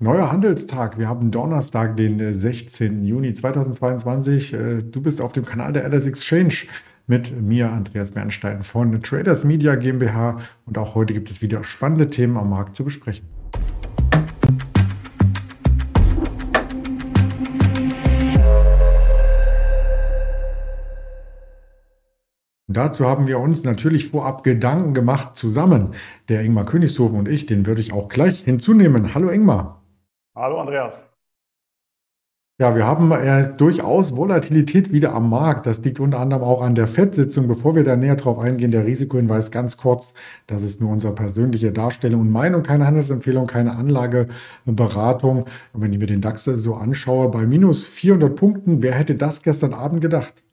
neuer Handelstag. Wir haben Donnerstag, den 16. Äh, Juni 2022. Äh, du bist auf dem Kanal der LS Exchange mit mir, Andreas Bernstein von Traders Media GmbH. Und auch heute gibt es wieder spannende Themen am Markt zu besprechen. Dazu haben wir uns natürlich vorab Gedanken gemacht zusammen. Der Ingmar Königshofen und ich, den würde ich auch gleich hinzunehmen. Hallo Ingmar. Hallo Andreas. Ja, wir haben äh, durchaus Volatilität wieder am Markt. Das liegt unter anderem auch an der FED-Sitzung. Bevor wir da näher drauf eingehen, der Risikohinweis ganz kurz. Das ist nur unsere persönliche Darstellung und Meinung, keine Handelsempfehlung, keine Anlageberatung. Und wenn ich mir den DAX so anschaue, bei minus 400 Punkten, wer hätte das gestern Abend gedacht?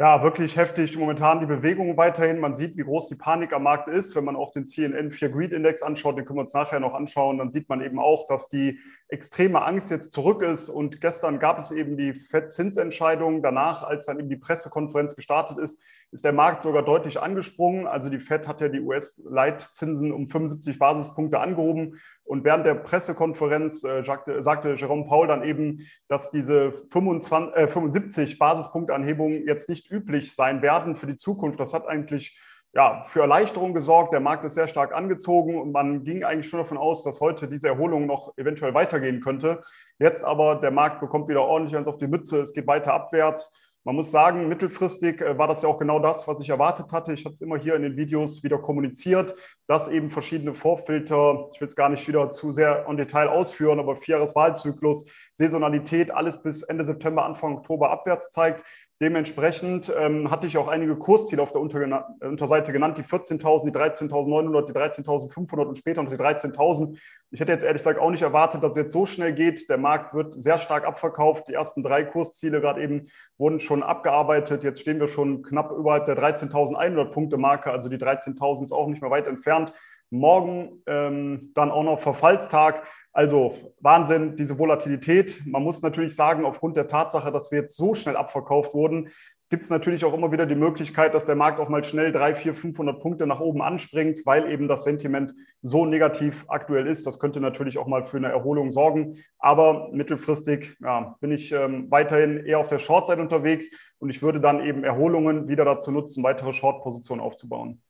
Ja, wirklich heftig momentan die Bewegung weiterhin. Man sieht, wie groß die Panik am Markt ist. Wenn man auch den CNN 4 Greed Index anschaut, den können wir uns nachher noch anschauen, dann sieht man eben auch, dass die extreme Angst jetzt zurück ist. Und gestern gab es eben die FED-Zinsentscheidung. Danach, als dann eben die Pressekonferenz gestartet ist, ist der Markt sogar deutlich angesprungen. Also die Fed hat ja die US-Leitzinsen um 75 Basispunkte angehoben. Und während der Pressekonferenz äh, sagte, sagte Jerome Paul dann eben, dass diese 25, äh, 75 Basispunktanhebungen jetzt nicht üblich sein werden für die Zukunft. Das hat eigentlich ja, für Erleichterung gesorgt. Der Markt ist sehr stark angezogen und man ging eigentlich schon davon aus, dass heute diese Erholung noch eventuell weitergehen könnte. Jetzt aber der Markt bekommt wieder ordentlich eins auf die Mütze. Es geht weiter abwärts. Man muss sagen, mittelfristig äh, war das ja auch genau das, was ich erwartet hatte. Ich habe es immer hier in den Videos wieder kommuniziert, dass eben verschiedene Vorfilter, ich will es gar nicht wieder zu sehr im Detail ausführen, aber Vierjahreswahlzyklus, Saisonalität, alles bis Ende September, Anfang Oktober abwärts zeigt. Dementsprechend ähm, hatte ich auch einige Kursziele auf der Unterseite genannt, die 14.000, die 13.900, die 13.500 und später noch die 13.000. Ich hätte jetzt ehrlich gesagt auch nicht erwartet, dass es jetzt so schnell geht. Der Markt wird sehr stark abverkauft. Die ersten drei Kursziele gerade eben wurden schon abgearbeitet. Jetzt stehen wir schon knapp überhalb der 13.100 Punkte Marke. Also die 13.000 ist auch nicht mehr weit entfernt. Morgen ähm, dann auch noch Verfallstag. Also Wahnsinn, diese Volatilität. Man muss natürlich sagen, aufgrund der Tatsache, dass wir jetzt so schnell abverkauft wurden, gibt es natürlich auch immer wieder die Möglichkeit, dass der Markt auch mal schnell 3, 4, 500 Punkte nach oben anspringt, weil eben das Sentiment so negativ aktuell ist. Das könnte natürlich auch mal für eine Erholung sorgen. Aber mittelfristig ja, bin ich ähm, weiterhin eher auf der Short-Seite unterwegs und ich würde dann eben Erholungen wieder dazu nutzen, weitere Short-Positionen aufzubauen.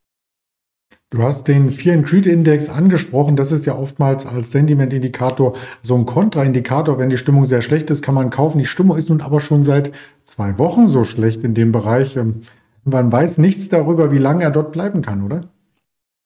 Du hast den Fear and Greed Index angesprochen. Das ist ja oftmals als Sentiment-Indikator so ein Kontraindikator. Wenn die Stimmung sehr schlecht ist, kann man kaufen. Die Stimmung ist nun aber schon seit zwei Wochen so schlecht in dem Bereich. Ähm, man weiß nichts darüber, wie lange er dort bleiben kann, oder?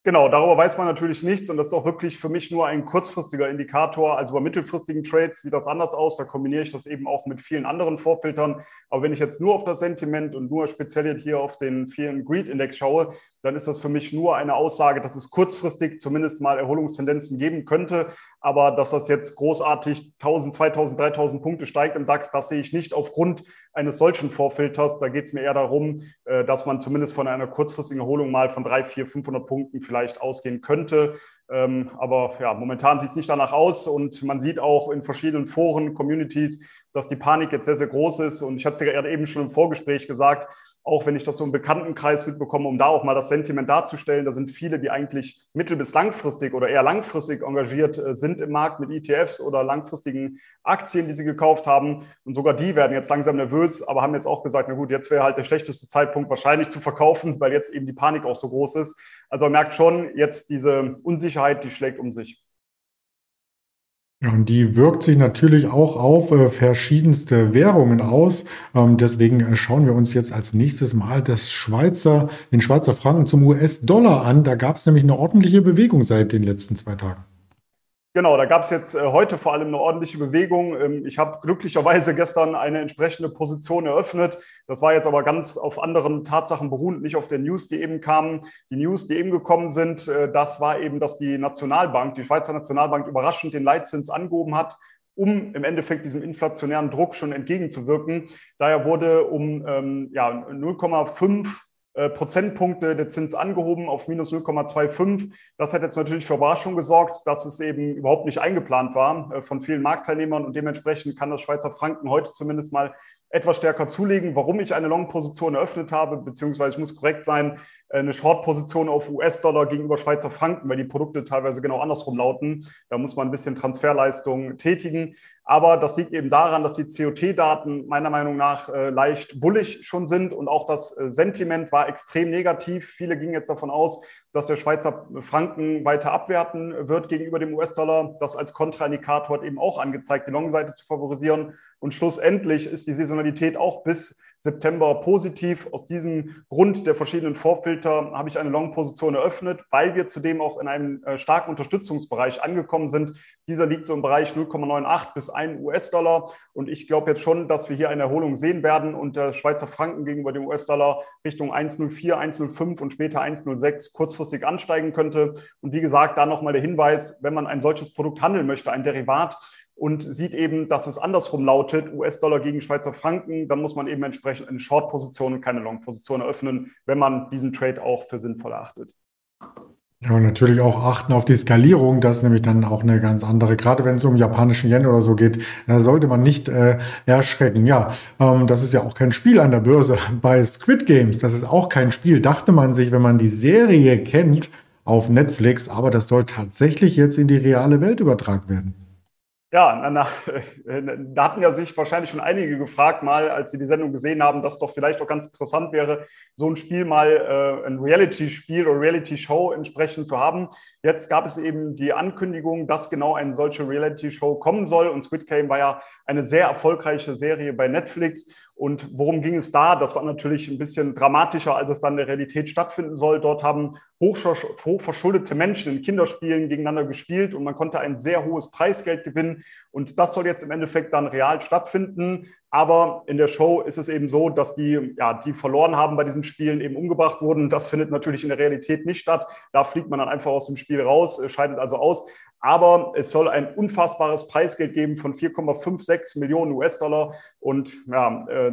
Genau, darüber weiß man natürlich nichts und das ist auch wirklich für mich nur ein kurzfristiger Indikator. Also bei mittelfristigen Trades sieht das anders aus. Da kombiniere ich das eben auch mit vielen anderen Vorfiltern. Aber wenn ich jetzt nur auf das Sentiment und nur speziell hier auf den vielen Greed Index schaue, dann ist das für mich nur eine Aussage, dass es kurzfristig zumindest mal Erholungstendenzen geben könnte. Aber dass das jetzt großartig 1000, 2000, 3000 Punkte steigt im DAX, das sehe ich nicht aufgrund eines solchen Vorfilters. Da geht es mir eher darum, äh, dass man zumindest von einer kurzfristigen Erholung mal von 3, 4, 500 Punkten vielleicht ausgehen könnte. Ähm, aber ja, momentan sieht es nicht danach aus und man sieht auch in verschiedenen Foren, Communities, dass die Panik jetzt sehr, sehr groß ist. Und ich hatte es ja eben schon im Vorgespräch gesagt, auch wenn ich das so im Bekanntenkreis mitbekomme, um da auch mal das Sentiment darzustellen, da sind viele, die eigentlich mittel- bis langfristig oder eher langfristig engagiert äh, sind im Markt mit ETFs oder langfristigen Aktien, die sie gekauft haben. Und sogar die werden jetzt langsam nervös, aber haben jetzt auch gesagt, na gut, jetzt wäre halt der schlechteste Zeitpunkt wahrscheinlich zu verkaufen, weil jetzt eben die Panik auch so groß ist. Also man merkt schon, jetzt diese Unsicherheit, die schlägt um sich. Und die wirkt sich natürlich auch auf äh, verschiedenste Währungen aus. Ähm, deswegen äh, schauen wir uns jetzt als nächstes Mal das Schweizer, den Schweizer Franken zum US-Dollar an. Da gab es nämlich eine ordentliche Bewegung seit den letzten zwei Tagen. Genau, da gab es jetzt äh, heute vor allem eine ordentliche Bewegung. Ähm, ich habe glücklicherweise gestern eine entsprechende Position eröffnet. Das war jetzt aber ganz auf anderen Tatsachen beruhend, nicht auf den News, die eben kamen. Die News, die eben gekommen sind, äh, das war eben, dass die Nationalbank, die Schweizer Nationalbank überraschend den Leitzins angehoben hat um im Endeffekt diesem inflationären Druck schon entgegenzuwirken. Daher wurde um ähm, ja, 0,5 äh, Prozentpunkte der Zins angehoben auf minus 0,25. Das hat jetzt natürlich für Überraschung gesorgt, dass es eben überhaupt nicht eingeplant war äh, von vielen Marktteilnehmern und dementsprechend kann das Schweizer Franken heute zumindest mal etwas stärker zulegen. Warum ich eine Long-Position eröffnet habe, beziehungsweise ich muss korrekt sein, äh, eine Short-Position auf US-Dollar gegenüber Schweizer Franken, weil die Produkte teilweise genau andersrum lauten. Da muss man ein bisschen Transferleistung tätigen. Aber das liegt eben daran, dass die COT-Daten meiner Meinung nach äh, leicht bullig schon sind und auch das äh, Sentiment war extrem negativ. Viele gingen jetzt davon aus, dass der Schweizer Franken weiter abwerten wird gegenüber dem US-Dollar. Das als Kontraindikator hat eben auch angezeigt, die Long-Seite zu favorisieren. Und schlussendlich ist die Saisonalität auch bis September positiv. Aus diesem Grund der verschiedenen Vorfilter habe ich eine Long-Position eröffnet, weil wir zudem auch in einem äh, starken Unterstützungsbereich angekommen sind. Dieser liegt so im Bereich 0,98 bis 1 US-Dollar. Und ich glaube jetzt schon, dass wir hier eine Erholung sehen werden und der Schweizer Franken gegenüber dem US-Dollar Richtung 1,04, 1,05 und später 1,06 kurzfristig ansteigen könnte. Und wie gesagt, da nochmal der Hinweis, wenn man ein solches Produkt handeln möchte, ein Derivat, und sieht eben, dass es andersrum lautet, US-Dollar gegen Schweizer Franken, dann muss man eben entsprechend eine Short-Position und keine Long-Position eröffnen, wenn man diesen Trade auch für sinnvoll erachtet. Ja, und natürlich auch achten auf die Skalierung. Das ist nämlich dann auch eine ganz andere. Gerade wenn es um japanischen Yen oder so geht, da sollte man nicht äh, erschrecken. Ja, ähm, das ist ja auch kein Spiel an der Börse. Bei Squid Games, das ist auch kein Spiel, dachte man sich, wenn man die Serie kennt auf Netflix. Aber das soll tatsächlich jetzt in die reale Welt übertragen werden. Ja, nach, da hatten ja sich wahrscheinlich schon einige gefragt, mal als sie die Sendung gesehen haben, dass doch vielleicht auch ganz interessant wäre, so ein Spiel mal äh, ein Reality-Spiel oder Reality-Show entsprechend zu haben. Jetzt gab es eben die Ankündigung, dass genau eine solche Reality-Show kommen soll. Und Squid Game war ja eine sehr erfolgreiche Serie bei Netflix. Und worum ging es da? Das war natürlich ein bisschen dramatischer, als es dann in der Realität stattfinden soll. Dort haben hochverschuldete Menschen in Kinderspielen gegeneinander gespielt und man konnte ein sehr hohes Preisgeld gewinnen. Und das soll jetzt im Endeffekt dann real stattfinden. Aber in der Show ist es eben so, dass die, ja, die verloren haben bei diesen Spielen, eben umgebracht wurden. Das findet natürlich in der Realität nicht statt. Da fliegt man dann einfach aus dem Spiel raus, scheidet also aus. Aber es soll ein unfassbares Preisgeld geben von 4,56 Millionen US-Dollar. Und ja, äh,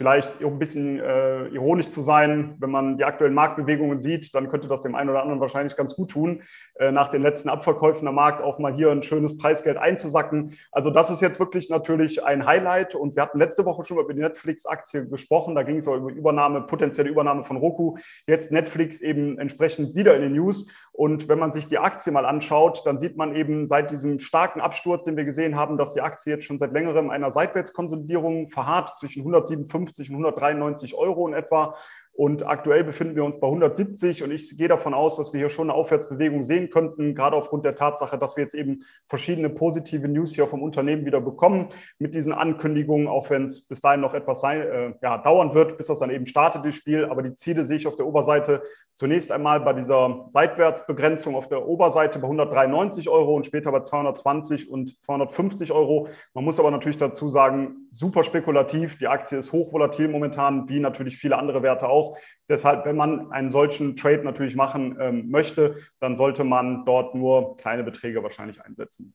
vielleicht um ein bisschen äh, ironisch zu sein, wenn man die aktuellen Marktbewegungen sieht, dann könnte das dem einen oder anderen wahrscheinlich ganz gut tun, äh, nach den letzten Abverkäufen am Markt auch mal hier ein schönes Preisgeld einzusacken. Also das ist jetzt wirklich natürlich ein Highlight und wir hatten letzte Woche schon über die Netflix-Aktie gesprochen, da ging es auch über Übernahme, potenzielle Übernahme von Roku. Jetzt Netflix eben entsprechend wieder in den News und wenn man sich die Aktie mal anschaut, dann sieht man eben seit diesem starken Absturz, den wir gesehen haben, dass die Aktie jetzt schon seit längerem einer Seitwärtskonsolidierung verharrt zwischen 157 150 und 193 Euro in etwa. Und aktuell befinden wir uns bei 170 und ich gehe davon aus, dass wir hier schon eine Aufwärtsbewegung sehen könnten, gerade aufgrund der Tatsache, dass wir jetzt eben verschiedene positive News hier vom Unternehmen wieder bekommen mit diesen Ankündigungen, auch wenn es bis dahin noch etwas sein, äh, ja, dauern wird, bis das dann eben startet, das Spiel. Aber die Ziele sehe ich auf der Oberseite zunächst einmal bei dieser Seitwärtsbegrenzung auf der Oberseite bei 193 Euro und später bei 220 und 250 Euro. Man muss aber natürlich dazu sagen, super spekulativ. Die Aktie ist hochvolatil momentan, wie natürlich viele andere Werte auch. Deshalb, wenn man einen solchen Trade natürlich machen ähm, möchte, dann sollte man dort nur kleine Beträge wahrscheinlich einsetzen.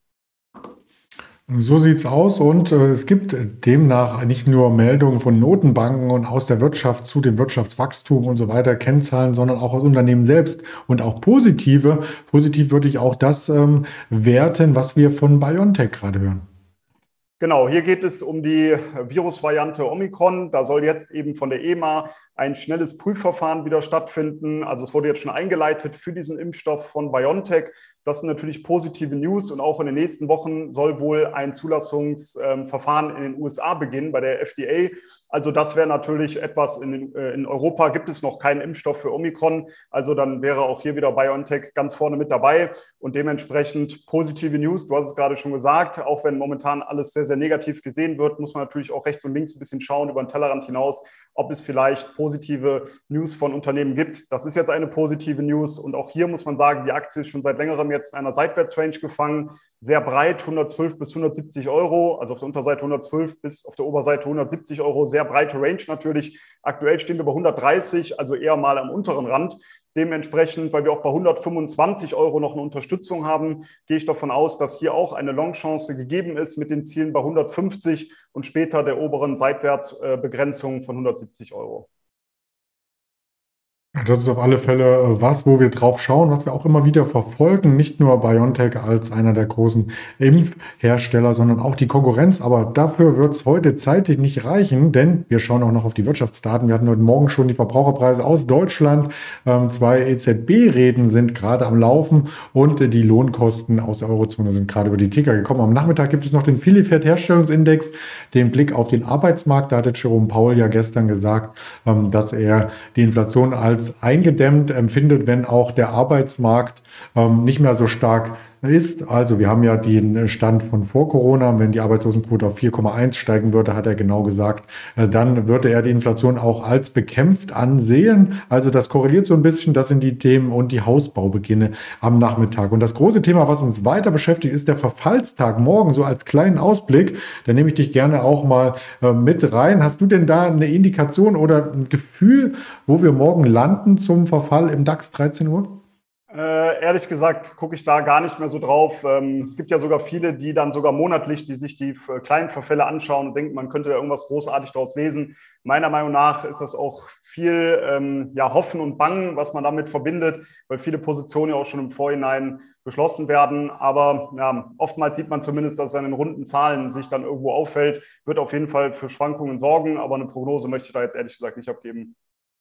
So sieht es aus und äh, es gibt demnach nicht nur Meldungen von Notenbanken und aus der Wirtschaft zu dem Wirtschaftswachstum und so weiter, Kennzahlen, sondern auch aus Unternehmen selbst und auch positive. Positiv würde ich auch das ähm, werten, was wir von BioNTech gerade hören. Genau, hier geht es um die Virusvariante Omikron. Da soll jetzt eben von der EMA ein schnelles Prüfverfahren wieder stattfinden. Also es wurde jetzt schon eingeleitet für diesen Impfstoff von BioNTech. Das sind natürlich positive News und auch in den nächsten Wochen soll wohl ein Zulassungsverfahren in den USA beginnen bei der FDA. Also das wäre natürlich etwas, in, äh, in, Europa gibt es noch keinen Impfstoff für Omikron. Also dann wäre auch hier wieder BioNTech ganz vorne mit dabei und dementsprechend positive News. Du hast es gerade schon gesagt, auch wenn momentan alles sehr, sehr negativ gesehen wird, muss man natürlich auch rechts und links ein bisschen schauen über den Tellerrand hinaus, ob es vielleicht positive News von Unternehmen gibt. Das ist jetzt eine positive News. Und auch hier muss man sagen, die Aktie ist schon seit längerem jetzt in einer Seitwärtsrange gefangen. Sehr breit, 112 bis 170 Euro. Also auf der Unterseite 112 bis auf der Oberseite 170 Euro. Sehr breite Range natürlich. Aktuell stehen wir bei 130, also eher mal am unteren Rand. Dementsprechend, weil wir auch bei 125 Euro noch eine Unterstützung haben, gehe ich davon aus, dass hier auch eine Longchance gegeben ist mit den Zielen bei 150 und später der oberen Seitwärtsbegrenzung von 170 Euro. Das ist auf alle Fälle äh, was, wo wir drauf schauen, was wir auch immer wieder verfolgen. Nicht nur BioNTech als einer der großen Impfhersteller, sondern auch die Konkurrenz. Aber dafür wird es heute zeitlich nicht reichen, denn wir schauen auch noch auf die Wirtschaftsdaten. Wir hatten heute Morgen schon die Verbraucherpreise aus Deutschland. Ähm, zwei EZB-Reden sind gerade am Laufen und die Lohnkosten aus der Eurozone sind gerade über die Ticker gekommen. Am Nachmittag gibt es noch den Filifert-Herstellungsindex, den Blick auf den Arbeitsmarkt. Da hatte Jerome Paul ja gestern gesagt, ähm, dass er die Inflation als eingedämmt empfindet, wenn auch der Arbeitsmarkt ähm, nicht mehr so stark ist. Also wir haben ja den Stand von vor Corona. Wenn die Arbeitslosenquote auf 4,1 steigen würde, hat er genau gesagt, äh, dann würde er die Inflation auch als bekämpft ansehen. Also das korreliert so ein bisschen. Das sind die Themen und die Hausbaubeginne am Nachmittag. Und das große Thema, was uns weiter beschäftigt, ist der Verfallstag morgen. So als kleinen Ausblick. Da nehme ich dich gerne auch mal äh, mit rein. Hast du denn da eine Indikation oder ein Gefühl, wo wir morgen landen zum Verfall im DAX 13 Uhr? Äh, ehrlich gesagt gucke ich da gar nicht mehr so drauf. Ähm, es gibt ja sogar viele, die dann sogar monatlich, die sich die kleinen Verfälle anschauen und denken, man könnte da irgendwas großartig daraus lesen. Meiner Meinung nach ist das auch viel ähm, ja, Hoffen und Bangen, was man damit verbindet, weil viele Positionen ja auch schon im Vorhinein geschlossen werden. Aber ja, oftmals sieht man zumindest, dass es an den runden Zahlen sich dann irgendwo auffällt. Wird auf jeden Fall für Schwankungen sorgen, aber eine Prognose möchte ich da jetzt ehrlich gesagt nicht abgeben.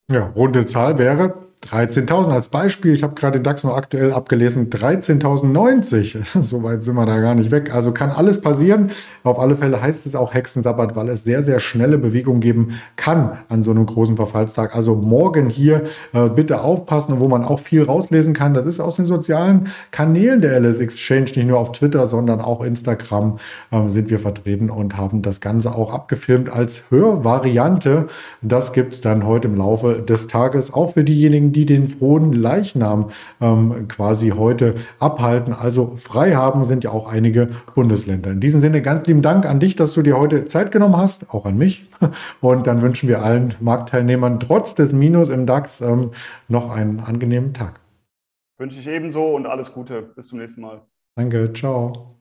Ja, runde Zahl wäre 13.000 als Beispiel. Ich habe gerade den DAX noch aktuell abgelesen. 13.090. so weit sind wir da gar nicht weg. Also kann alles passieren. Auf alle Fälle heißt es auch Hexensabbat, weil es sehr, sehr schnelle Bewegungen geben kann an so einem großen Verfallstag. Also morgen hier äh, bitte aufpassen, wo man auch viel rauslesen kann. Das ist aus den sozialen Kanälen der LS Exchange, nicht nur auf Twitter, sondern auch Instagram äh, sind wir vertreten und haben das Ganze auch abgefilmt als Hörvariante. Das gibt es dann heute im Laufe des Tages auch für diejenigen, die den frohen Leichnam ähm, quasi heute abhalten. Also frei haben sind ja auch einige Bundesländer. In diesem Sinne ganz lieben Dank an dich, dass du dir heute Zeit genommen hast, auch an mich. Und dann wünschen wir allen Marktteilnehmern trotz des Minus im DAX ähm, noch einen angenehmen Tag. Wünsche ich ebenso und alles Gute. Bis zum nächsten Mal. Danke, ciao.